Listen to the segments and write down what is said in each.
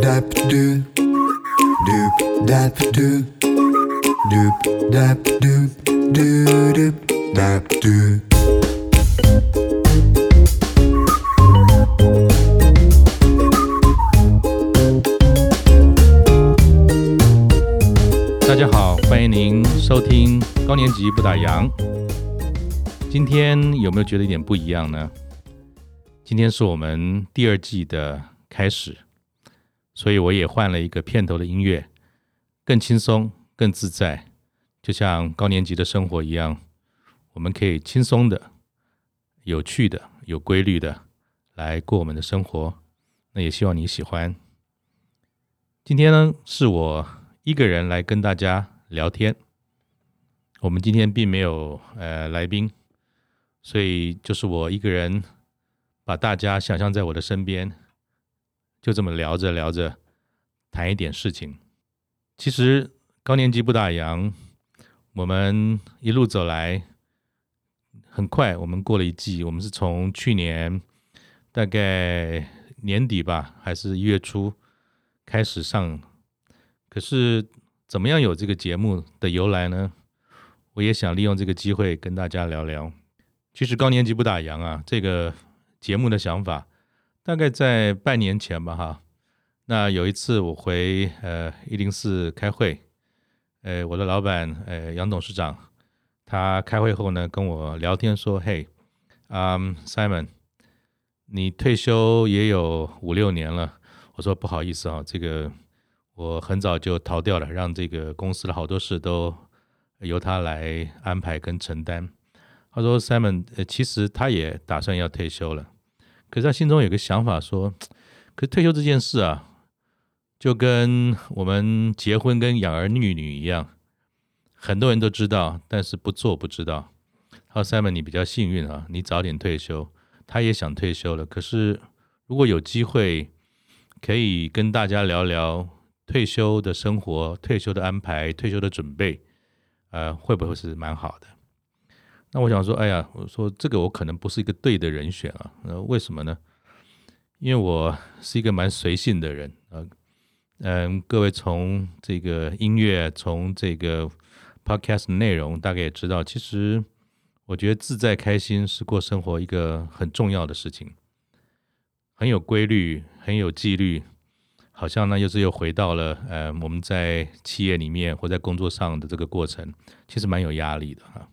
dap do doop dap do doop dap doop doo doop dap do。大家好，欢迎您收听高年级不打烊。今天有没有觉得一点不一样呢？今天是我们第二季的开始，所以我也换了一个片头的音乐，更轻松、更自在，就像高年级的生活一样，我们可以轻松的、有趣的、有规律的来过我们的生活。那也希望你喜欢。今天呢，是我一个人来跟大家聊天。我们今天并没有呃来宾。所以就是我一个人，把大家想象在我的身边，就这么聊着聊着，谈一点事情。其实高年级不打烊，我们一路走来，很快我们过了一季。我们是从去年大概年底吧，还是一月初开始上。可是怎么样有这个节目的由来呢？我也想利用这个机会跟大家聊聊。其实高年级不打烊啊，这个节目的想法大概在半年前吧，哈。那有一次我回呃一零四开会，呃，我的老板呃杨董事长，他开会后呢跟我聊天说：“嘿，啊，Simon，你退休也有五六年了。”我说：“不好意思啊，这个我很早就逃掉了，让这个公司的好多事都由他来安排跟承担。”他说：“Simon，呃，其实他也打算要退休了，可是他心中有个想法，说，可是退休这件事啊，就跟我们结婚跟养儿育女一样，很多人都知道，但是不做不知道。他说：‘Simon，你比较幸运啊，你早点退休。’他也想退休了，可是如果有机会可以跟大家聊聊退休的生活、退休的安排、退休的准备，呃，会不会是蛮好的？”那我想说，哎呀，我说这个我可能不是一个对的人选啊。那为什么呢？因为我是一个蛮随性的人啊。嗯，各位从这个音乐，从这个 podcast 内容，大概也知道，其实我觉得自在开心是过生活一个很重要的事情，很有规律，很有纪律，好像呢又是又回到了呃我们在企业里面或在工作上的这个过程，其实蛮有压力的哈。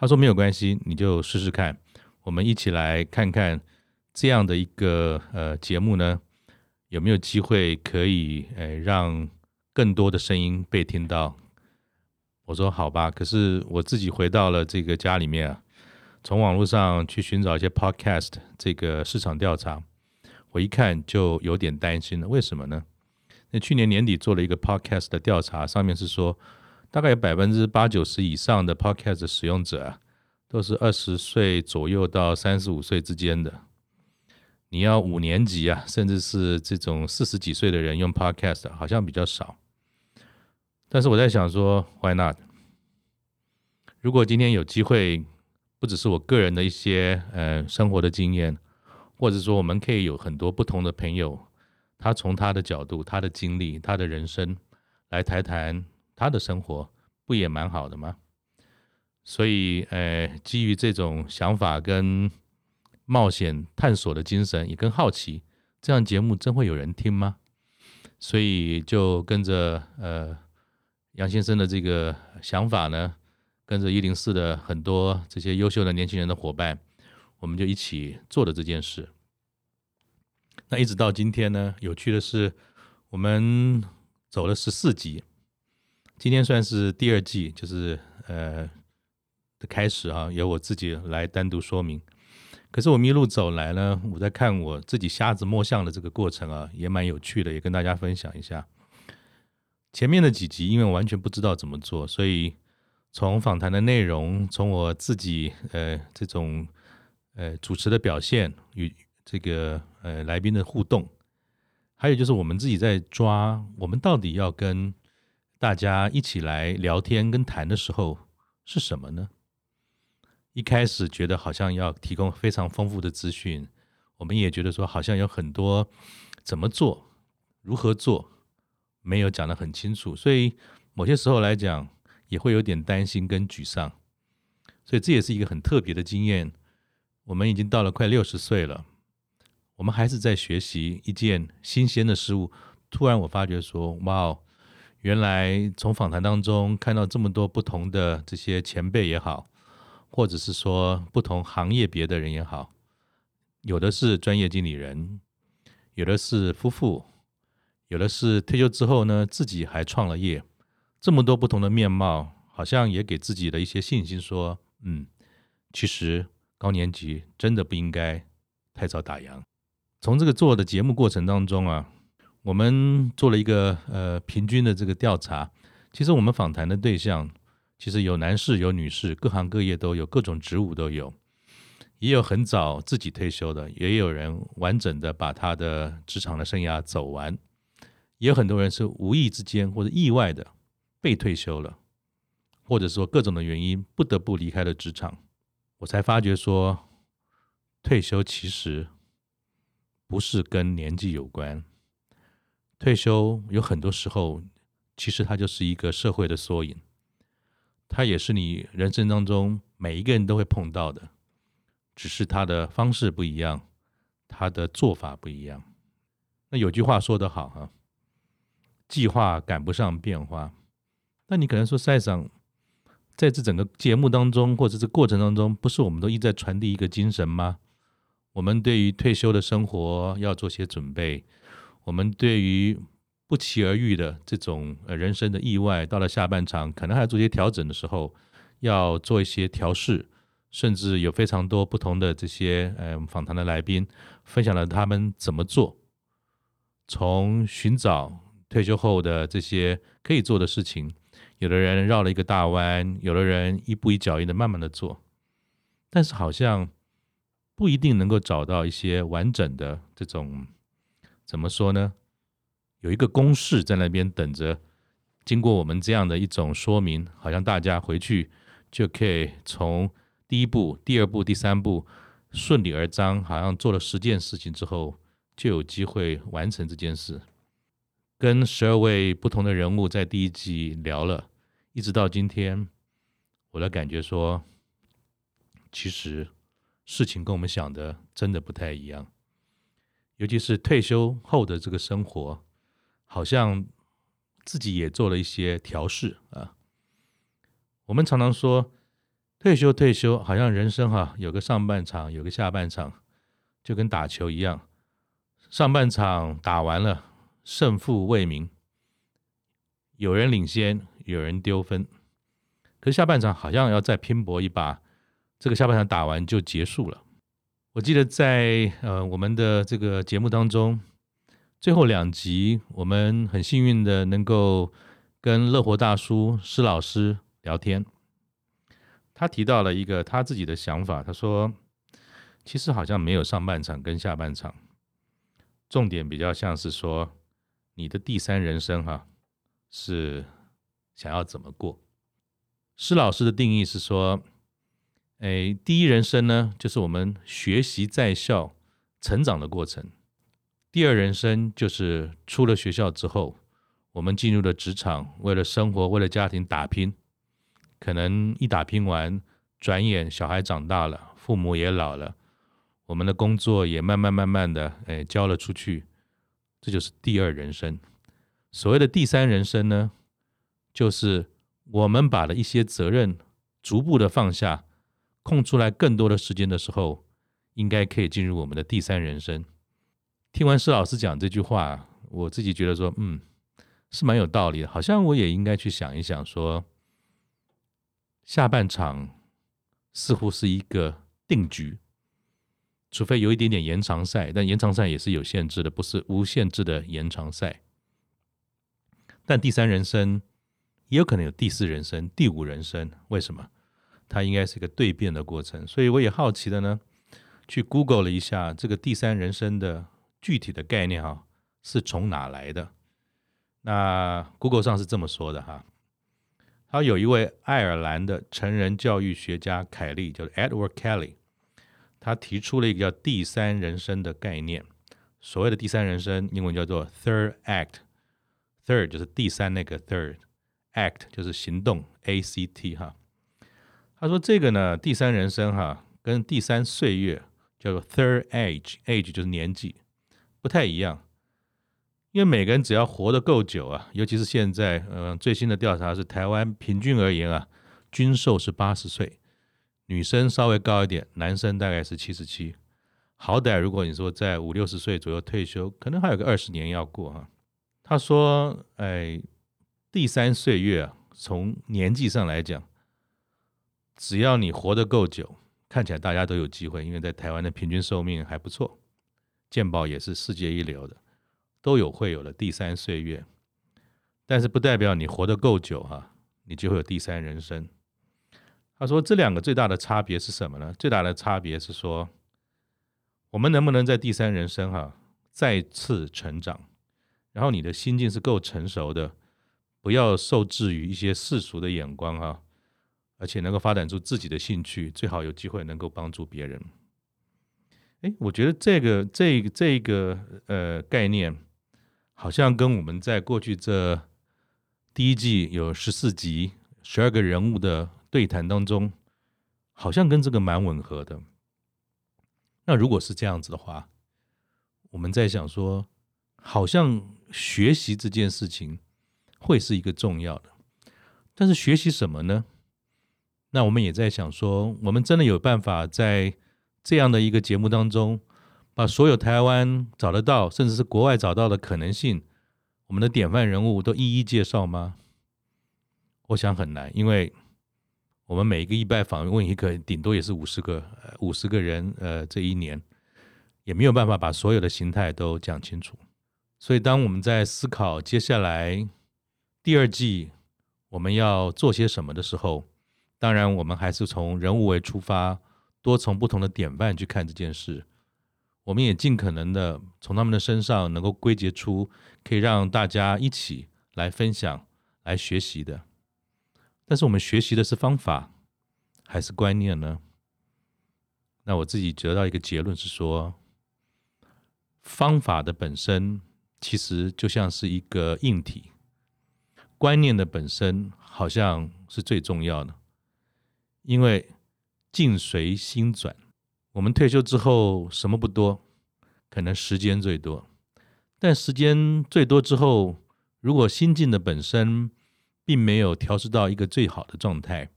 他说没有关系，你就试试看。我们一起来看看这样的一个呃节目呢，有没有机会可以呃让更多的声音被听到。我说好吧，可是我自己回到了这个家里面啊，从网络上去寻找一些 podcast 这个市场调查，我一看就有点担心了。为什么呢？那去年年底做了一个 podcast 的调查，上面是说。大概有百分之八九十以上的 Podcast 使用者啊，都是二十岁左右到三十五岁之间的。你要五年级啊，甚至是这种四十几岁的人用 Podcast，好像比较少。但是我在想说，Why not？如果今天有机会，不只是我个人的一些呃生活的经验，或者说我们可以有很多不同的朋友，他从他的角度、他的经历、他的人生来谈谈。他的生活不也蛮好的吗？所以，呃，基于这种想法跟冒险探索的精神，也更好奇，这样节目真会有人听吗？所以就跟着呃杨先生的这个想法呢，跟着一零四的很多这些优秀的年轻人的伙伴，我们就一起做了这件事。那一直到今天呢，有趣的是，我们走了十四集。今天算是第二季，就是呃的开始啊，由我自己来单独说明。可是我们一路走来呢，我在看我自己瞎子摸象的这个过程啊，也蛮有趣的，也跟大家分享一下。前面的几集，因为我完全不知道怎么做，所以从访谈的内容，从我自己呃这种呃主持的表现与这个呃来宾的互动，还有就是我们自己在抓，我们到底要跟。大家一起来聊天跟谈的时候是什么呢？一开始觉得好像要提供非常丰富的资讯，我们也觉得说好像有很多怎么做，如何做，没有讲得很清楚，所以某些时候来讲，也会有点担心跟沮丧。所以这也是一个很特别的经验。我们已经到了快六十岁了，我们还是在学习一件新鲜的事物。突然我发觉说，哇哦，原来从访谈当中看到这么多不同的这些前辈也好，或者是说不同行业别的人也好，有的是专业经理人，有的是夫妇，有的是退休之后呢，自己还创了业，这么多不同的面貌，好像也给自己的一些信心，说，嗯，其实。高年级真的不应该太早打烊。从这个做的节目过程当中啊，我们做了一个呃平均的这个调查。其实我们访谈的对象，其实有男士有女士，各行各业都有，各种职务都有，也有很早自己退休的，也有人完整的把他的职场的生涯走完，也有很多人是无意之间或者意外的被退休了，或者说各种的原因不得不离开了职场。我才发觉说，退休其实不是跟年纪有关。退休有很多时候，其实它就是一个社会的缩影，它也是你人生当中每一个人都会碰到的，只是它的方式不一样，它的做法不一样。那有句话说得好哈，计划赶不上变化。那你可能说赛上。在这整个节目当中，或者这过程当中，不是我们都一直在传递一个精神吗？我们对于退休的生活要做些准备，我们对于不期而遇的这种呃人生的意外，到了下半场可能还要做一些调整的时候，要做一些调试，甚至有非常多不同的这些呃访谈的来宾分享了他们怎么做，从寻找退休后的这些可以做的事情。有的人绕了一个大弯，有的人一步一脚印的慢慢的做，但是好像不一定能够找到一些完整的这种，怎么说呢？有一个公式在那边等着，经过我们这样的一种说明，好像大家回去就可以从第一步、第二步、第三步顺理而章，好像做了十件事情之后，就有机会完成这件事。跟十二位不同的人物在第一季聊了，一直到今天，我的感觉说，其实事情跟我们想的真的不太一样。尤其是退休后的这个生活，好像自己也做了一些调试啊。我们常常说，退休退休，好像人生哈有个上半场，有个下半场，就跟打球一样，上半场打完了。胜负未明，有人领先，有人丢分。可是下半场好像要再拼搏一把，这个下半场打完就结束了。我记得在呃我们的这个节目当中，最后两集，我们很幸运的能够跟乐活大叔施老师聊天。他提到了一个他自己的想法，他说：“其实好像没有上半场跟下半场，重点比较像是说。”你的第三人生哈，是想要怎么过？施老师的定义是说，哎，第一人生呢，就是我们学习在校成长的过程；第二人生就是出了学校之后，我们进入了职场，为了生活，为了家庭打拼。可能一打拼完，转眼小孩长大了，父母也老了，我们的工作也慢慢慢慢的哎交了出去。这就是第二人生。所谓的第三人生呢，就是我们把了一些责任逐步的放下，空出来更多的时间的时候，应该可以进入我们的第三人生。听完施老师讲这句话，我自己觉得说，嗯，是蛮有道理的。好像我也应该去想一想，说下半场似乎是一个定局。除非有一点点延长赛，但延长赛也是有限制的，不是无限制的延长赛。但第三人生也有可能有第四人生、第五人生，为什么？它应该是一个蜕变的过程。所以我也好奇的呢，去 Google 了一下这个第三人生的具体的概念哈，是从哪来的？那 Google 上是这么说的哈，他有一位爱尔兰的成人教育学家凯利，叫 Edward Kelly。他提出了一个叫“第三人生”的概念，所谓的第三人生，英文叫做 third act，third 就是第三那个 third，act 就是行动 A C T 哈。他说这个呢，第三人生哈，跟第三岁月叫做 third age，age 就是年纪，不太一样。因为每个人只要活得够久啊，尤其是现在，嗯、最新的调查是台湾平均而言啊，均寿是八十岁，女生稍微高一点，男生大概是七十七。好歹如果你说在五六十岁左右退休，可能还有个二十年要过哈。他说，哎，第三岁月啊，从年纪上来讲，只要你活得够久，看起来大家都有机会，因为在台湾的平均寿命还不错，健保也是世界一流的，都有会有了第三岁月。但是不代表你活得够久哈，你就会有第三人生。他说这两个最大的差别是什么呢？最大的差别是说。我们能不能在第三人生哈、再次成长？然后你的心境是够成熟的，不要受制于一些世俗的眼光哈、而且能够发展出自己的兴趣，最好有机会能够帮助别人。哎，我觉得这个这个、这个呃概念，好像跟我们在过去这第一季有十四集、十二个人物的对谈当中，好像跟这个蛮吻合的。那如果是这样子的话，我们在想说，好像学习这件事情会是一个重要的，但是学习什么呢？那我们也在想说，我们真的有办法在这样的一个节目当中，把所有台湾找得到，甚至是国外找到的可能性，我们的典范人物都一一介绍吗？我想很难，因为。我们每一个一拜访问一个，顶多也是五十个，五十个人。呃，这一年也没有办法把所有的形态都讲清楚。所以，当我们在思考接下来第二季我们要做些什么的时候，当然我们还是从人物为出发，多从不同的典范去看这件事。我们也尽可能的从他们的身上能够归结出可以让大家一起来分享、来学习的。但是我们学习的是方法还是观念呢？那我自己得到一个结论是说，方法的本身其实就像是一个硬体，观念的本身好像是最重要的，因为境随心转。我们退休之后什么不多，可能时间最多，但时间最多之后，如果心境的本身，并没有调试到一个最好的状态，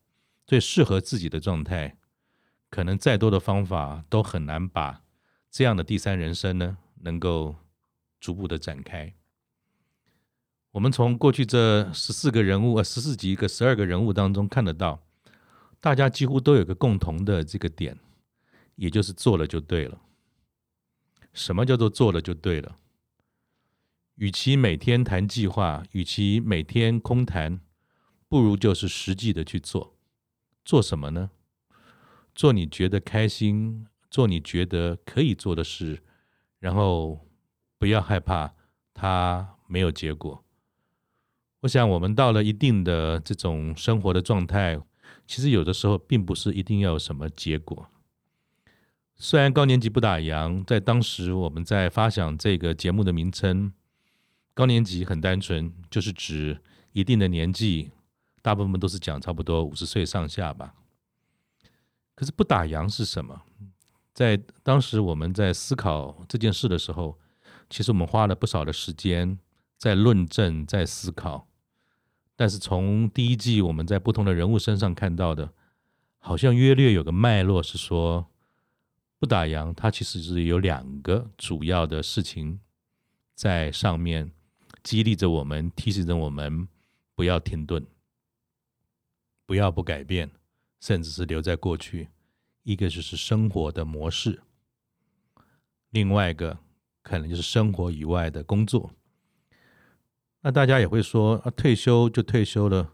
最适合自己的状态，可能再多的方法都很难把这样的第三人生呢，能够逐步的展开。我们从过去这十四个人物，呃，十四集个十二个人物当中看得到，大家几乎都有个共同的这个点，也就是做了就对了。什么叫做做了就对了？与其每天谈计划，与其每天空谈，不如就是实际的去做。做什么呢？做你觉得开心，做你觉得可以做的事，然后不要害怕它没有结果。我想，我们到了一定的这种生活的状态，其实有的时候并不是一定要有什么结果。虽然高年级不打烊，在当时我们在发想这个节目的名称。高年级很单纯，就是指一定的年纪，大部分都是讲差不多五十岁上下吧。可是不打烊是什么？在当时我们在思考这件事的时候，其实我们花了不少的时间在论证、在思考。但是从第一季我们在不同的人物身上看到的，好像约略有个脉络，是说不打烊，它其实是有两个主要的事情在上面。激励着我们，提醒着我们，不要停顿，不要不改变，甚至是留在过去。一个就是生活的模式，另外一个可能就是生活以外的工作。那大家也会说，啊，退休就退休了，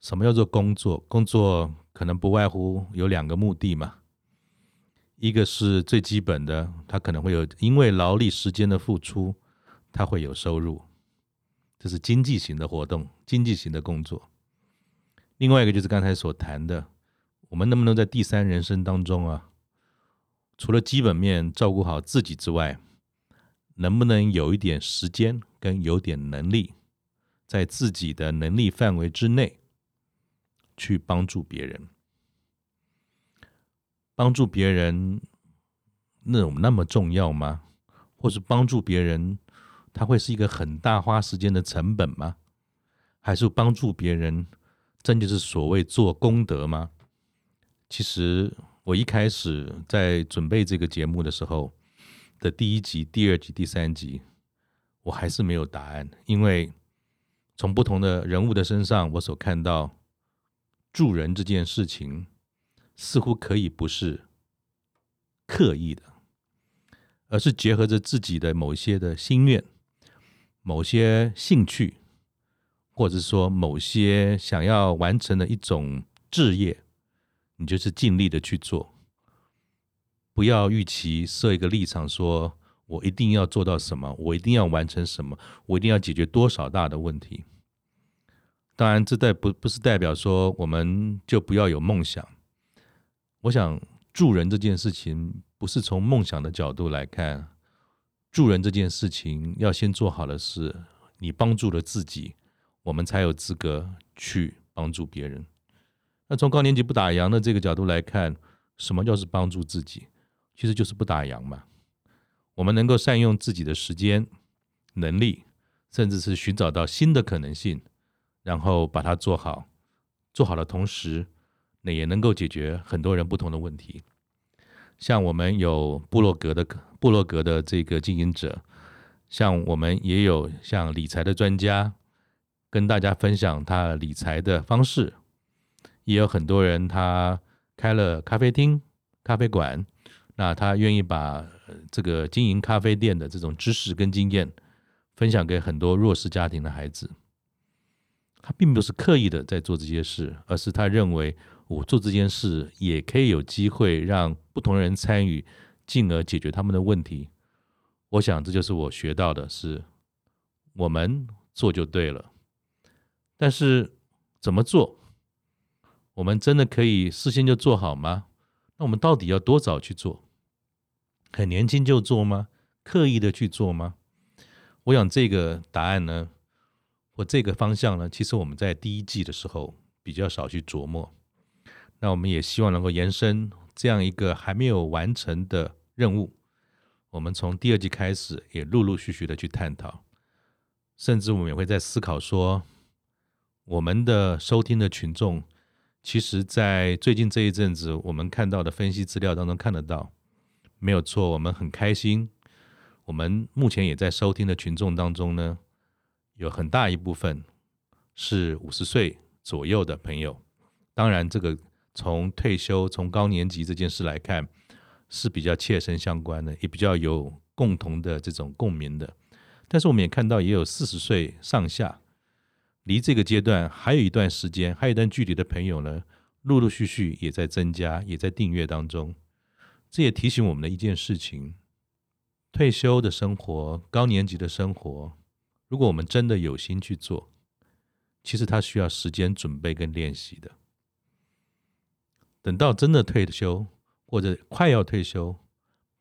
什么叫做工作？工作可能不外乎有两个目的嘛，一个是最基本的，他可能会有因为劳力时间的付出，他会有收入。这是经济型的活动，经济型的工作。另外一个就是刚才所谈的，我们能不能在第三人生当中啊，除了基本面照顾好自己之外，能不能有一点时间跟有点能力，在自己的能力范围之内去帮助别人？帮助别人那种那么重要吗？或是帮助别人，他会是一个很大花时间的成本吗？还是帮助别人，真就是所谓做功德吗？其实我一开始在准备这个节目的时候的第一集、第二集、第三集，我还是没有答案，因为从不同的人物的身上，我所看到助人这件事情，似乎可以不是刻意的，而是结合着自己的某些的心愿、某些兴趣。或者说某些想要完成的一种志业，你就是尽力的去做，不要预期设一个立场，说我一定要做到什么，我一定要完成什么，我一定要解决多少大的问题。当然，这代不不是代表说我们就不要有梦想。我想助人这件事情，不是从梦想的角度来看，助人这件事情要先做好的是，你帮助了自己。我们才有资格去帮助别人。那从高年级不打烊的这个角度来看，什么叫是帮助自己？其实就是不打烊嘛。我们能够善用自己的时间、能力，甚至是寻找到新的可能性，然后把它做好。做好的同时，那也能够解决很多人不同的问题。像我们有布洛格的布洛格的这个经营者，像我们也有像理财的专家。跟大家分享他理财的方式，也有很多人他开了咖啡厅、咖啡馆，那他愿意把这个经营咖啡店的这种知识跟经验分享给很多弱势家庭的孩子。他并不是刻意的在做这些事，而是他认为我做这件事也可以有机会让不同人参与，进而解决他们的问题。我想这就是我学到的是，我们做就对了。但是怎么做？我们真的可以事先就做好吗？那我们到底要多早去做？很年轻就做吗？刻意的去做吗？我想这个答案呢，或这个方向呢，其实我们在第一季的时候比较少去琢磨。那我们也希望能够延伸这样一个还没有完成的任务。我们从第二季开始，也陆陆续续的去探讨，甚至我们也会在思考说。我们的收听的群众，其实，在最近这一阵子，我们看到的分析资料当中看得到，没有错，我们很开心。我们目前也在收听的群众当中呢，有很大一部分是五十岁左右的朋友。当然，这个从退休、从高年级这件事来看，是比较切身相关的，也比较有共同的这种共鸣的。但是，我们也看到，也有四十岁上下。离这个阶段还有一段时间，还有一段距离的朋友呢，陆陆续续也在增加，也在订阅当中。这也提醒我们的一件事情：退休的生活、高年级的生活，如果我们真的有心去做，其实它需要时间准备跟练习的。等到真的退休或者快要退休，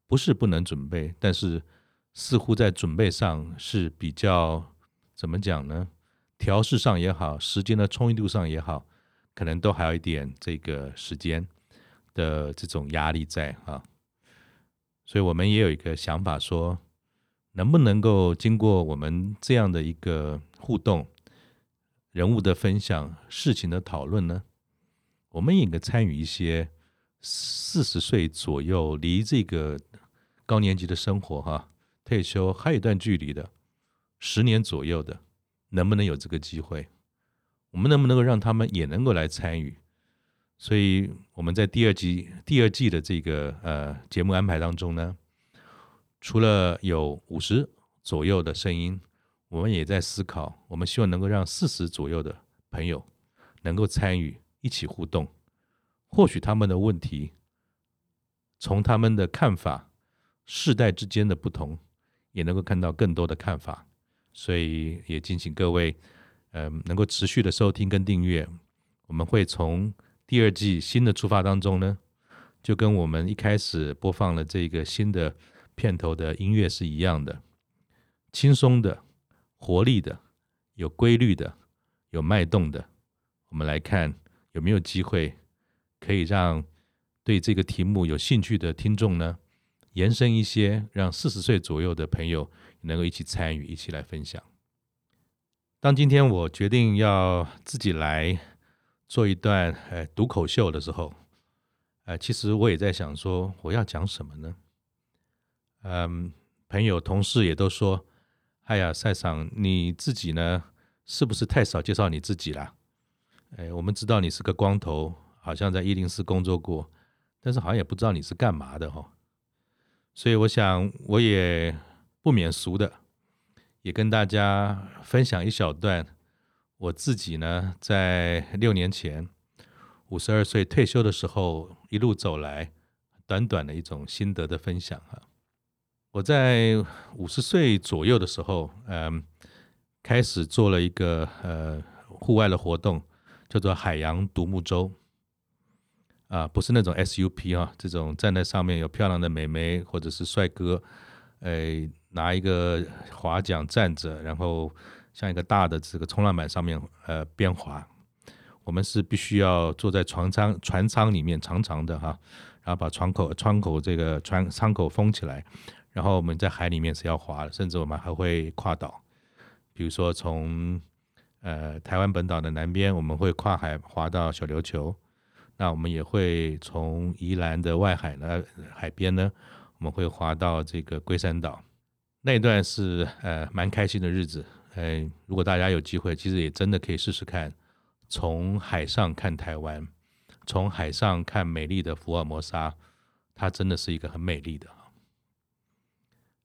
不是不能准备，但是似乎在准备上是比较怎么讲呢？调试上也好，时间的充裕度上也好，可能都还有一点这个时间的这种压力在啊。所以我们也有一个想法说，能不能够经过我们这样的一个互动、人物的分享、事情的讨论呢？我们也应该参与一些四十岁左右，离这个高年级的生活哈、退休还有一段距离的，十年左右的。能不能有这个机会？我们能不能够让他们也能够来参与？所以我们在第二季第二季的这个呃节目安排当中呢，除了有五十左右的声音，我们也在思考，我们希望能够让四十左右的朋友能够参与，一起互动。或许他们的问题，从他们的看法，世代之间的不同，也能够看到更多的看法。所以也敬请各位，嗯、呃，能够持续的收听跟订阅。我们会从第二季新的出发当中呢，就跟我们一开始播放了这个新的片头的音乐是一样的。轻松的、活力的、有规律的、有脉动的。我们来看有没有机会可以让对这个题目有兴趣的听众呢，延伸一些，让四十岁左右的朋友能够一起参与，一起来分享。当今天我决定要自己来做一段呃独口秀的时候，呃，其实我也在想说我要讲什么呢？嗯，朋友同事也都说，哎呀，赛桑你自己呢，是不是太少介绍你自己了？哎，我们知道你是个光头，好像在一零四工作过，但是好像也不知道你是干嘛的哈。所以我想，我也不免俗的，也跟大家分享一小段我自己呢，在六年前五十二岁退休的时候，一路走来，短短的一种心得的分享啊。我在五十岁左右的时候，嗯，开始做了一个呃户外的活动，叫做海洋独木舟。啊，不是那种 SUP 啊，这种站在上面有漂亮的美眉或者是帅哥，哎，拿一个划桨站着，然后像一个大的这个冲浪板上面呃边划。我们是必须要坐在船舱船舱里面长长的哈，然后把窗口窗口这个船舱口封起来，然后我们在海里面是要滑的，甚至我们还会跨岛，比如说从呃台湾本岛的南边，我们会跨海滑到小琉球。那我们也会从宜兰的外海呢，海边呢，我们会滑到这个龟山岛。那段是呃蛮开心的日子。哎，如果大家有机会，其实也真的可以试试看，从海上看台湾，从海上看美丽的福尔摩沙，它真的是一个很美丽的。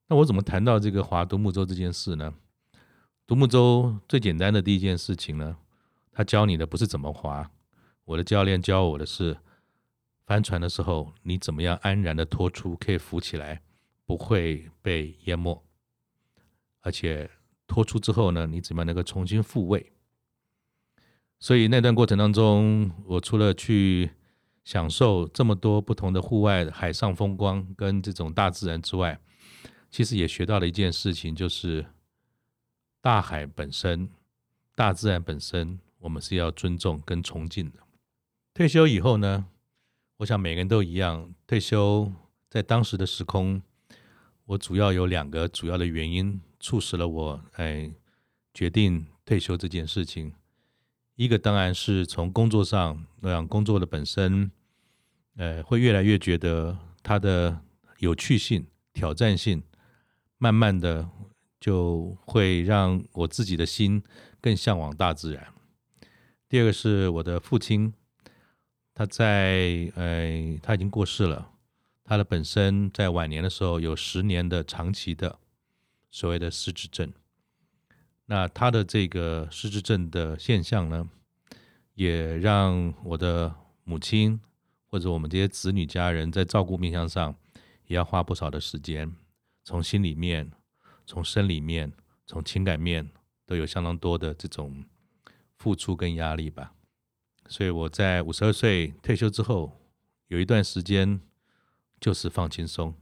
那我怎么谈到这个划独木舟这件事呢？独木舟最简单的第一件事情呢，他教你的不是怎么划。我的教练教我的是，帆船的时候，你怎么样安然的拖出，可以浮起来，不会被淹没。而且拖出之后呢，你怎么能够重新复位？所以那段过程当中，我除了去享受这么多不同的户外海上风光跟这种大自然之外，其实也学到了一件事情，就是大海本身、大自然本身，我们是要尊重跟崇敬的。退休以后呢，我想每个人都一样。退休在当时的时空，我主要有两个主要的原因促使了我哎决定退休这件事情。一个当然是从工作上，让工作的本身，呃，会越来越觉得它的有趣性、挑战性，慢慢的就会让我自己的心更向往大自然。第二个是我的父亲。他在呃，他已经过世了。他的本身在晚年的时候有十年的长期的所谓的失智症。那他的这个失智症的现象呢，也让我的母亲或者我们这些子女家人在照顾面相上也要花不少的时间，从心里面、从生理面、从情感面都有相当多的这种付出跟压力吧。所以我在五十二岁退休之后，有一段时间就是放轻松。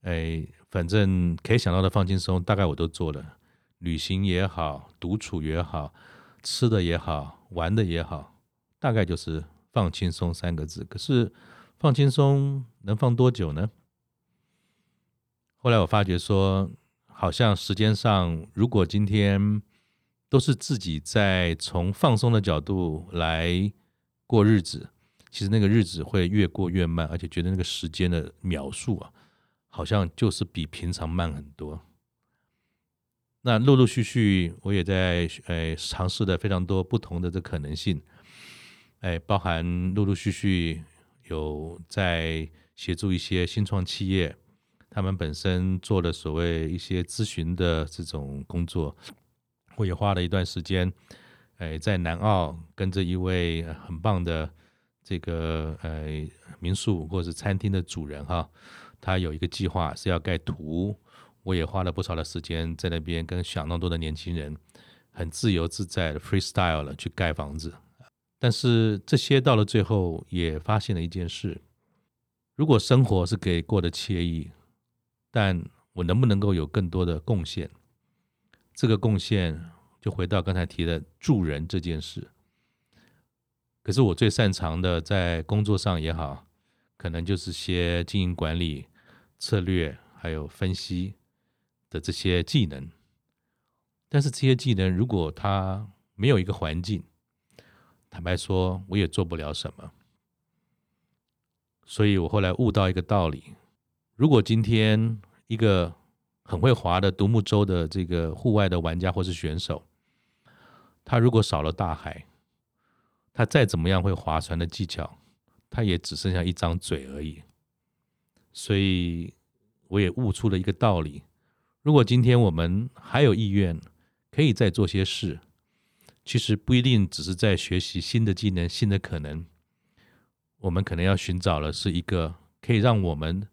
哎，反正可以想到的放轻松，大概我都做了。旅行也好，独处也好，吃的也好，玩的也好，大概就是放轻松三个字。可是放轻松能放多久呢？后来我发觉说，好像时间上，如果今天。都是自己在从放松的角度来过日子，其实那个日子会越过越慢，而且觉得那个时间的秒数啊，好像就是比平常慢很多。那陆陆续续，我也在诶尝试的非常多不同的这可能性，诶，包含陆陆续续有在协助一些新创企业，他们本身做的所谓一些咨询的这种工作。我也花了一段时间，哎，在南澳跟着一位很棒的这个呃民宿或者是餐厅的主人哈，他有一个计划是要盖图，我也花了不少的时间在那边跟想那么多的年轻人很自由自在的 freestyle 了去盖房子。但是这些到了最后也发现了一件事：如果生活是可以过得惬意，但我能不能够有更多的贡献？这个贡献就回到刚才提的助人这件事。可是我最擅长的，在工作上也好，可能就是些经营管理、策略还有分析的这些技能。但是这些技能，如果它没有一个环境，坦白说，我也做不了什么。所以我后来悟到一个道理：如果今天一个很会划的独木舟的这个户外的玩家或是选手，他如果少了大海，他再怎么样会划船的技巧，他也只剩下一张嘴而已。所以我也悟出了一个道理：如果今天我们还有意愿，可以再做些事，其实不一定只是在学习新的技能、新的可能。我们可能要寻找的是一个可以让我们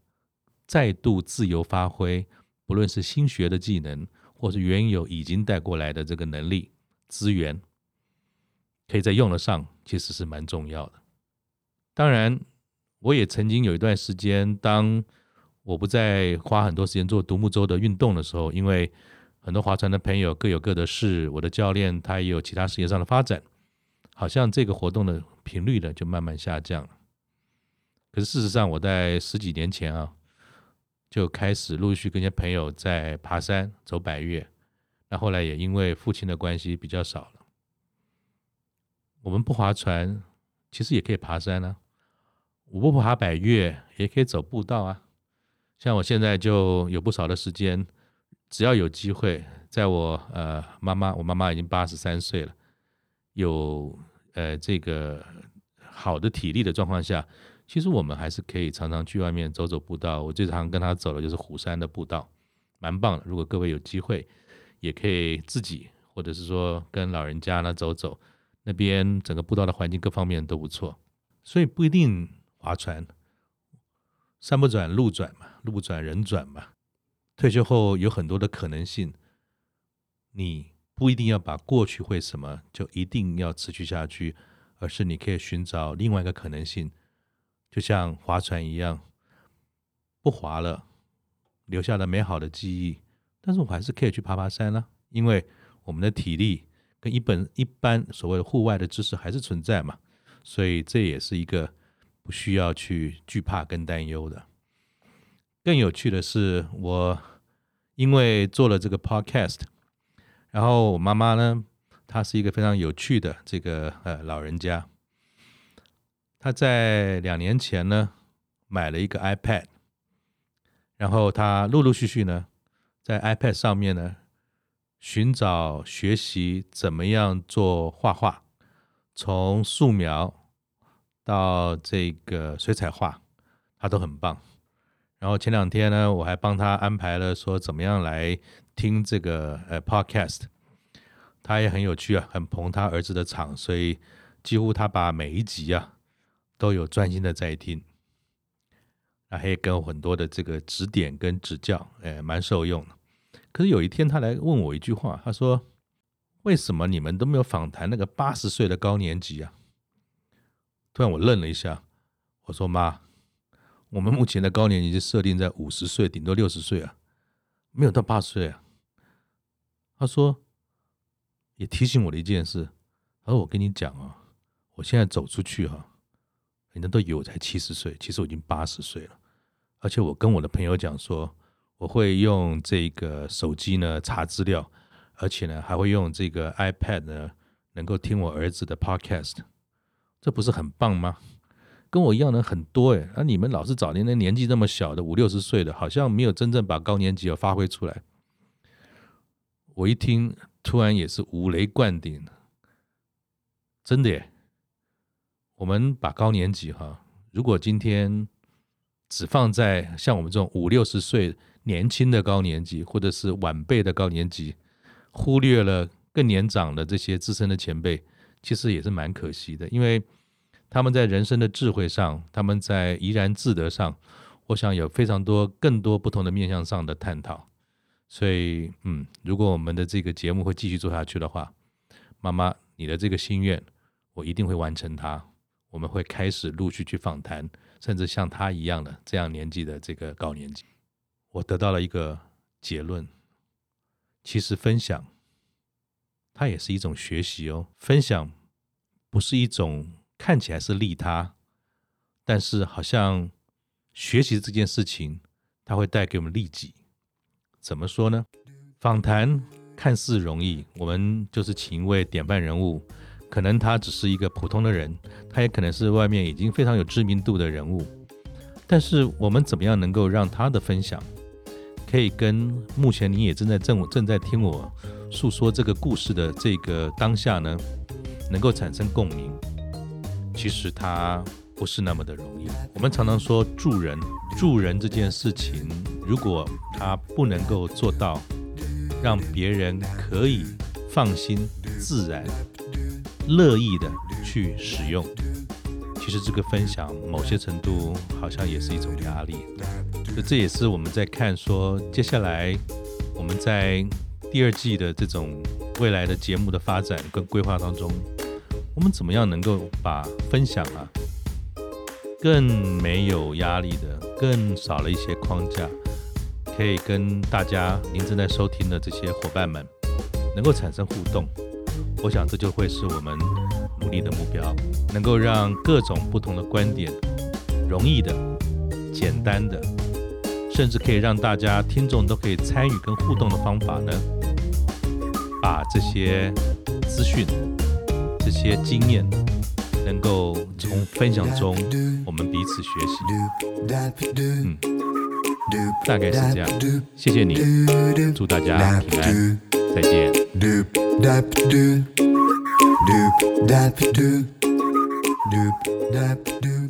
再度自由发挥。不论是新学的技能，或是原有已经带过来的这个能力资源，可以再用得上，其实是蛮重要的。当然，我也曾经有一段时间，当我不再花很多时间做独木舟的运动的时候，因为很多划船的朋友各有各的事，我的教练他也有其他事业上的发展，好像这个活动的频率呢就慢慢下降。可是事实上，我在十几年前啊。就开始陆续跟一些朋友在爬山走百岳，那后来也因为父亲的关系比较少了。我们不划船，其实也可以爬山啊。我不爬百岳，也可以走步道啊。像我现在就有不少的时间，只要有机会，在我呃妈妈，我妈妈已经八十三岁了，有呃这个好的体力的状况下。其实我们还是可以常常去外面走走步道。我最常跟她走的就是虎山的步道，蛮棒的。如果各位有机会，也可以自己或者是说跟老人家呢走走，那边整个步道的环境各方面都不错。所以不一定划船，山不转路转嘛，路不转人转嘛。退休后有很多的可能性，你不一定要把过去会什么就一定要持续下去，而是你可以寻找另外一个可能性。就像划船一样，不划了，留下了美好的记忆。但是我还是可以去爬爬山啦，因为我们的体力跟一本一般所谓的户外的知识还是存在嘛，所以这也是一个不需要去惧怕跟担忧的。更有趣的是，我因为做了这个 podcast，然后我妈妈呢，她是一个非常有趣的这个呃老人家。她在两年前呢，买了一个 iPad，然后她陆陆续续呢，在 iPad 上面呢，寻找学习怎么样做画画，从素描到这个水彩画，他都很棒。然后前两天呢，我还帮他安排了说怎么样来听这个呃 Podcast，他也很有趣啊，很捧他儿子的场，所以几乎他把每一集啊。都有专心的在听，啊，还给我很多的这个指点跟指教，哎，蛮受用的。可是有一天，他来问我一句话，他说：“为什么你们都没有访谈那个八十岁的高年级啊？”突然我愣了一下，我说：“妈，我们目前的高年级就设定在五十岁，顶多六十岁啊，没有到八十岁啊。”他说，也提醒我的一件事，他说：“我跟你讲啊，我现在走出去哈。”人家都以为我才七十岁，其实我已经八十岁了。而且我跟我的朋友讲说，我会用这个手机呢查资料，而且呢还会用这个 iPad 呢能够听我儿子的 Podcast，这不是很棒吗？跟我一样的很多诶，那你们老是找那那年纪那么小的五六十岁的，好像没有真正把高年级有发挥出来。我一听，突然也是五雷贯顶，真的耶。我们把高年级哈，如果今天只放在像我们这种五六十岁年轻的高年级，或者是晚辈的高年级，忽略了更年长的这些资深的前辈，其实也是蛮可惜的。因为他们在人生的智慧上，他们在怡然自得上，我想有非常多更多不同的面向上的探讨。所以，嗯，如果我们的这个节目会继续做下去的话，妈妈，你的这个心愿，我一定会完成它。我们会开始陆续去访谈，甚至像他一样的这样年纪的这个高年级，我得到了一个结论。其实分享，它也是一种学习哦。分享不是一种看起来是利他，但是好像学习这件事情，它会带给我们利己。怎么说呢？访谈看似容易，我们就是请一位典范人物，可能他只是一个普通的人，他也可能是外面已经非常有知名度的人物。但是我们怎么样能够让他的分享，可以跟目前你也正在正正在听我诉说这个故事的这个当下呢，能够产生共鸣？其实它不是那么的容易。我们常常说助人，助人这件事情，如果他不能够做到，让别人可以放心、自然、乐意的去使用。其实这个分享，某些程度好像也是一种压力。这这也是我们在看说，接下来我们在第二季的这种未来的节目的发展跟规划当中，我们怎么样能够把分享啊，更没有压力的，更少了一些框架，可以跟大家您正在收听的这些伙伴们能够产生互动。我想这就会是我们。努力的目标，能够让各种不同的观点，容易的、简单的，甚至可以让大家听众都可以参与跟互动的方法呢，把这些资讯、这些经验，能够从分享中我们彼此学习。嗯，大概是这样。谢谢你，祝大家平安，再见。Doop dap doop doop dap doop